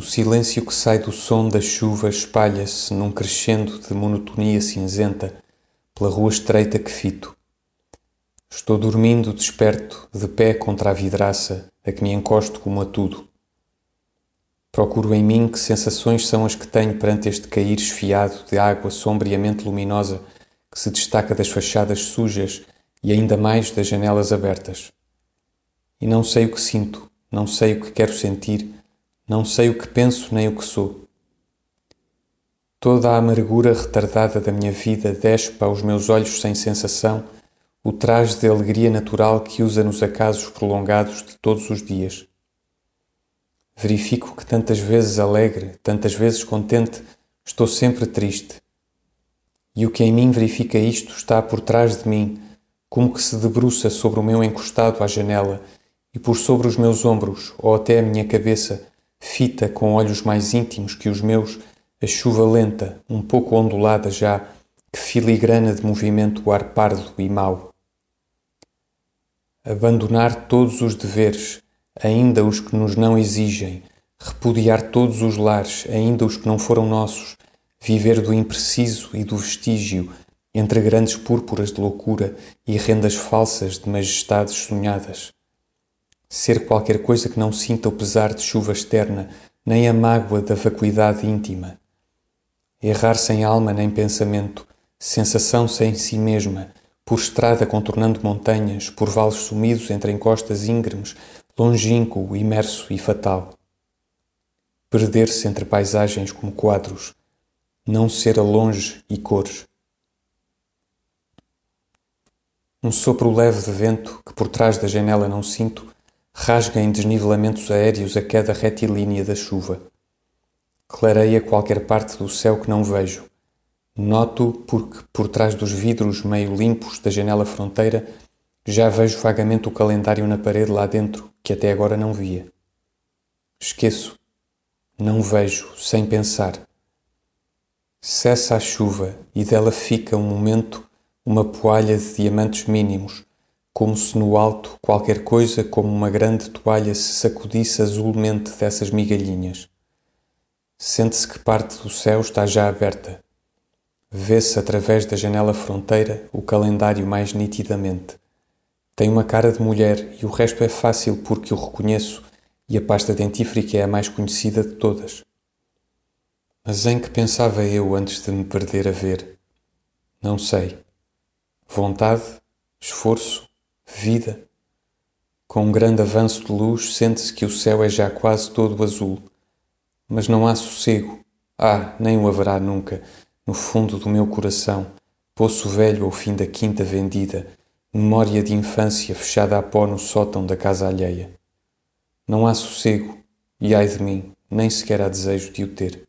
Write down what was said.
silêncio que sai do som da chuva espalha-se num crescendo de monotonia cinzenta pela rua estreita que fito. Estou dormindo desperto, de pé contra a vidraça, a que me encosto como a tudo. Procuro em mim que sensações são as que tenho perante este cair esfiado de água sombriamente luminosa que se destaca das fachadas sujas e ainda mais das janelas abertas. E não sei o que sinto, não sei o que quero sentir, não sei o que penso nem o que sou. Toda a amargura retardada da minha vida despe aos meus olhos sem sensação o traje de alegria natural que usa nos acasos prolongados de todos os dias. Verifico que tantas vezes alegre, tantas vezes contente, estou sempre triste. E o que em mim verifica isto está por trás de mim, como que se debruça sobre o meu encostado à janela e por sobre os meus ombros ou até a minha cabeça, fita com olhos mais íntimos que os meus, a chuva lenta, um pouco ondulada já, que filigrana de movimento o ar pardo e mau. Abandonar todos os deveres, ainda os que nos não exigem, repudiar todos os lares, ainda os que não foram nossos, viver do impreciso e do vestígio, entre grandes púrpuras de loucura e rendas falsas de majestades sonhadas ser qualquer coisa que não sinta o pesar de chuva externa, nem a mágoa da vacuidade íntima. Errar sem alma nem pensamento, sensação sem si mesma, por estrada contornando montanhas, por vales sumidos entre encostas íngremes, longínquo, imerso e fatal. Perder-se entre paisagens como quadros, não ser a longe e cores. Um sopro leve de vento que por trás da janela não sinto rasga em desnivelamentos aéreos a queda retilínea da chuva. Clareia qualquer parte do céu que não vejo. Noto porque, por trás dos vidros meio limpos da janela fronteira, já vejo vagamente o calendário na parede lá dentro, que até agora não via. Esqueço. Não vejo, sem pensar. Cessa a chuva e dela fica um momento uma poalha de diamantes mínimos, como se no alto qualquer coisa como uma grande toalha se sacudisse azulmente dessas migalhinhas. Sente-se que parte do céu está já aberta. Vê-se através da janela fronteira o calendário mais nitidamente. Tem uma cara de mulher e o resto é fácil porque o reconheço e a pasta dentífrica é a mais conhecida de todas. Mas em que pensava eu antes de me perder a ver? Não sei. Vontade, esforço, vida. Com um grande avanço de luz, sente-se que o céu é já quase todo azul. Mas não há sossego. Ah, nem o haverá nunca, no fundo do meu coração, poço velho ao fim da quinta vendida, memória de infância fechada a pó no sótão da casa alheia. Não há sossego, e ai de mim, nem sequer há desejo de o ter.